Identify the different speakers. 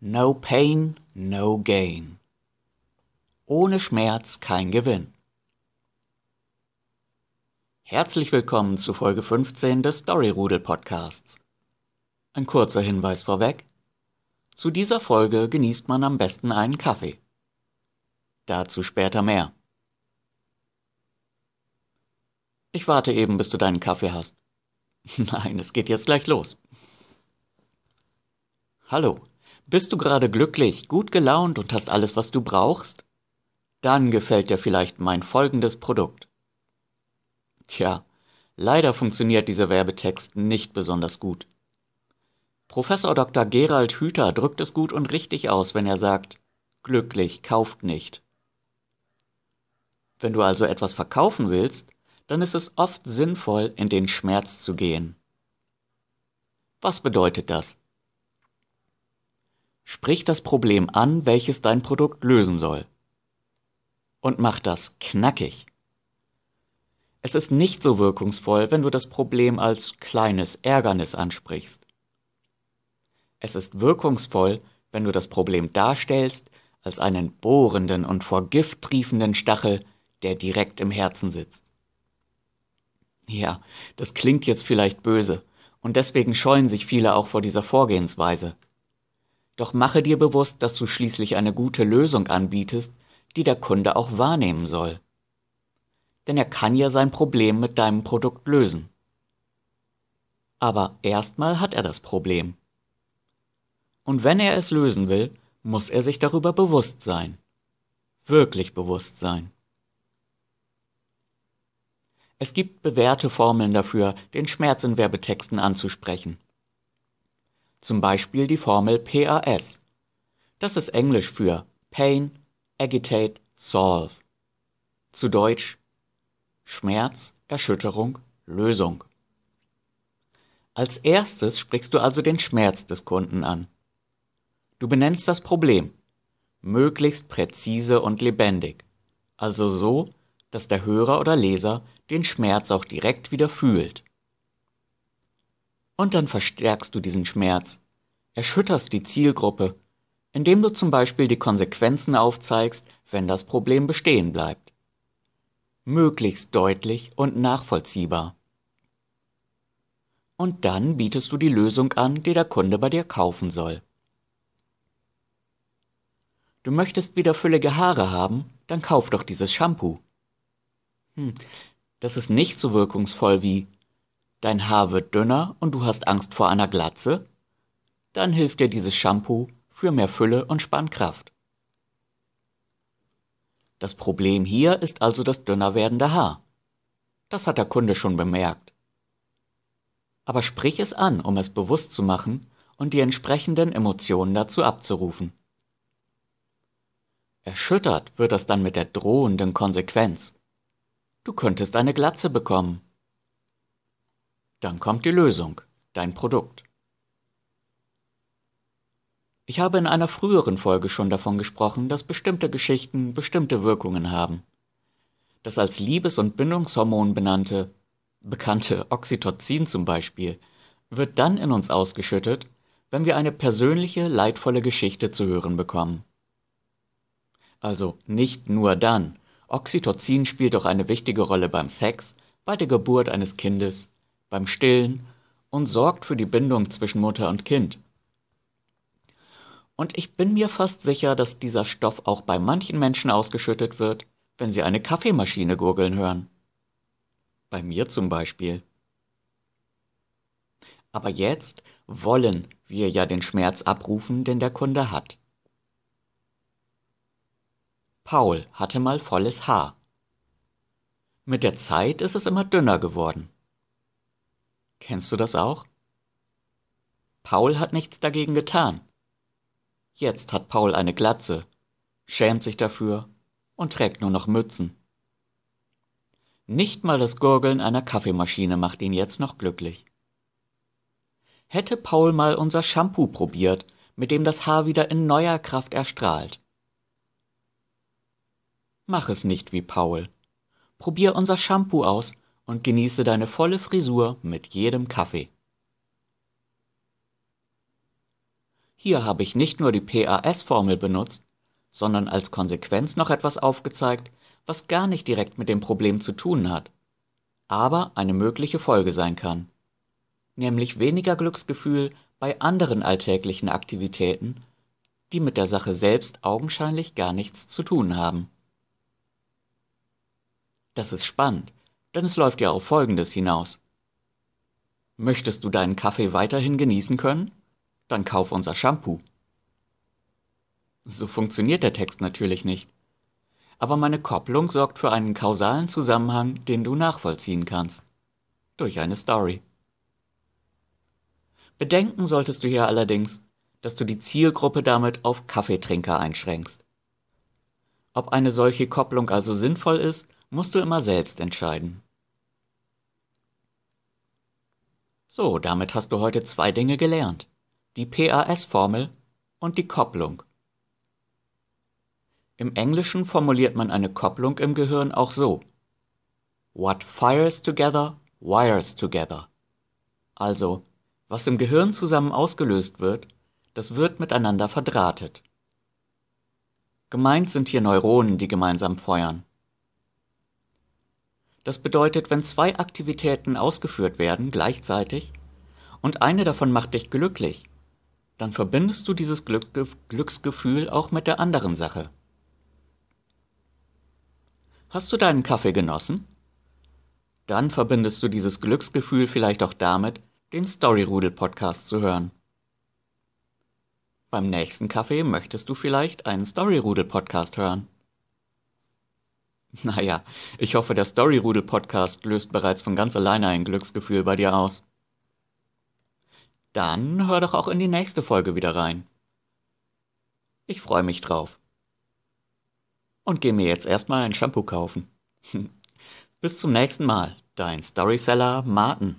Speaker 1: No pain, no gain. Ohne Schmerz kein Gewinn. Herzlich willkommen zu Folge 15 des Storyrudel Podcasts. Ein kurzer Hinweis vorweg. Zu dieser Folge genießt man am besten einen Kaffee. Dazu später mehr. Ich warte eben, bis du deinen Kaffee hast. Nein, es geht jetzt gleich los. Hallo, bist du gerade glücklich, gut gelaunt und hast alles, was du brauchst? Dann gefällt dir vielleicht mein folgendes Produkt. Tja, leider funktioniert dieser Werbetext nicht besonders gut. Professor Dr. Gerald Hüther drückt es gut und richtig aus, wenn er sagt, glücklich kauft nicht. Wenn du also etwas verkaufen willst, dann ist es oft sinnvoll, in den Schmerz zu gehen. Was bedeutet das? Sprich das Problem an, welches dein Produkt lösen soll. Und mach das knackig. Es ist nicht so wirkungsvoll, wenn du das Problem als kleines Ärgernis ansprichst. Es ist wirkungsvoll, wenn du das Problem darstellst als einen bohrenden und vor Gift triefenden Stachel, der direkt im Herzen sitzt. Ja, das klingt jetzt vielleicht böse, und deswegen scheuen sich viele auch vor dieser Vorgehensweise. Doch mache dir bewusst, dass du schließlich eine gute Lösung anbietest, die der Kunde auch wahrnehmen soll. Denn er kann ja sein Problem mit deinem Produkt lösen. Aber erstmal hat er das Problem. Und wenn er es lösen will, muss er sich darüber bewusst sein. Wirklich bewusst sein. Es gibt bewährte Formeln dafür, den Schmerz in Werbetexten anzusprechen zum Beispiel die Formel PAS. Das ist Englisch für Pain, Agitate, Solve. Zu Deutsch Schmerz, Erschütterung, Lösung. Als erstes sprichst du also den Schmerz des Kunden an. Du benennst das Problem, möglichst präzise und lebendig, also so, dass der Hörer oder Leser den Schmerz auch direkt wieder fühlt. Und dann verstärkst du diesen Schmerz, erschütterst die Zielgruppe, indem du zum Beispiel die Konsequenzen aufzeigst, wenn das Problem bestehen bleibt. Möglichst deutlich und nachvollziehbar. Und dann bietest du die Lösung an, die der Kunde bei dir kaufen soll. Du möchtest wieder füllige Haare haben, dann kauf doch dieses Shampoo. Hm, das ist nicht so wirkungsvoll wie dein Haar wird dünner und du hast Angst vor einer Glatze, dann hilft dir dieses Shampoo für mehr Fülle und Spannkraft. Das Problem hier ist also das dünner werdende Haar. Das hat der Kunde schon bemerkt. Aber sprich es an, um es bewusst zu machen und die entsprechenden Emotionen dazu abzurufen. Erschüttert wird das dann mit der drohenden Konsequenz. Du könntest eine Glatze bekommen. Dann kommt die Lösung, dein Produkt. Ich habe in einer früheren Folge schon davon gesprochen, dass bestimmte Geschichten bestimmte Wirkungen haben. Das als Liebes- und Bindungshormon benannte, bekannte Oxytocin zum Beispiel, wird dann in uns ausgeschüttet, wenn wir eine persönliche, leidvolle Geschichte zu hören bekommen. Also nicht nur dann. Oxytocin spielt auch eine wichtige Rolle beim Sex, bei der Geburt eines Kindes, beim Stillen und sorgt für die Bindung zwischen Mutter und Kind. Und ich bin mir fast sicher, dass dieser Stoff auch bei manchen Menschen ausgeschüttet wird, wenn sie eine Kaffeemaschine gurgeln hören. Bei mir zum Beispiel. Aber jetzt wollen wir ja den Schmerz abrufen, den der Kunde hat. Paul hatte mal volles Haar. Mit der Zeit ist es immer dünner geworden. Kennst du das auch? Paul hat nichts dagegen getan. Jetzt hat Paul eine Glatze, schämt sich dafür und trägt nur noch Mützen. Nicht mal das Gurgeln einer Kaffeemaschine macht ihn jetzt noch glücklich. Hätte Paul mal unser Shampoo probiert, mit dem das Haar wieder in neuer Kraft erstrahlt. Mach es nicht wie Paul. Probier unser Shampoo aus und genieße deine volle Frisur mit jedem Kaffee. Hier habe ich nicht nur die PAS-Formel benutzt, sondern als Konsequenz noch etwas aufgezeigt, was gar nicht direkt mit dem Problem zu tun hat, aber eine mögliche Folge sein kann. Nämlich weniger Glücksgefühl bei anderen alltäglichen Aktivitäten, die mit der Sache selbst augenscheinlich gar nichts zu tun haben. Das ist spannend, denn es läuft ja auf Folgendes hinaus. Möchtest du deinen Kaffee weiterhin genießen können? Dann kauf unser Shampoo. So funktioniert der Text natürlich nicht. Aber meine Kopplung sorgt für einen kausalen Zusammenhang, den du nachvollziehen kannst. Durch eine Story. Bedenken solltest du hier allerdings, dass du die Zielgruppe damit auf Kaffeetrinker einschränkst. Ob eine solche Kopplung also sinnvoll ist, musst du immer selbst entscheiden. So, damit hast du heute zwei Dinge gelernt. Die PAS-Formel und die Kopplung. Im Englischen formuliert man eine Kopplung im Gehirn auch so. What fires together, wires together. Also, was im Gehirn zusammen ausgelöst wird, das wird miteinander verdrahtet. Gemeint sind hier Neuronen, die gemeinsam feuern. Das bedeutet, wenn zwei Aktivitäten ausgeführt werden gleichzeitig und eine davon macht dich glücklich, dann verbindest du dieses Glücksgefühl auch mit der anderen Sache. Hast du deinen Kaffee genossen? Dann verbindest du dieses Glücksgefühl vielleicht auch damit, den Storyrudel Podcast zu hören. Beim nächsten Kaffee möchtest du vielleicht einen Storyrudel Podcast hören. Naja, ich hoffe, der Storyrudel Podcast löst bereits von ganz alleine ein Glücksgefühl bei dir aus. Dann hör doch auch in die nächste Folge wieder rein. Ich freue mich drauf. Und geh mir jetzt erstmal ein Shampoo kaufen. Bis zum nächsten Mal, dein Storyseller Martin.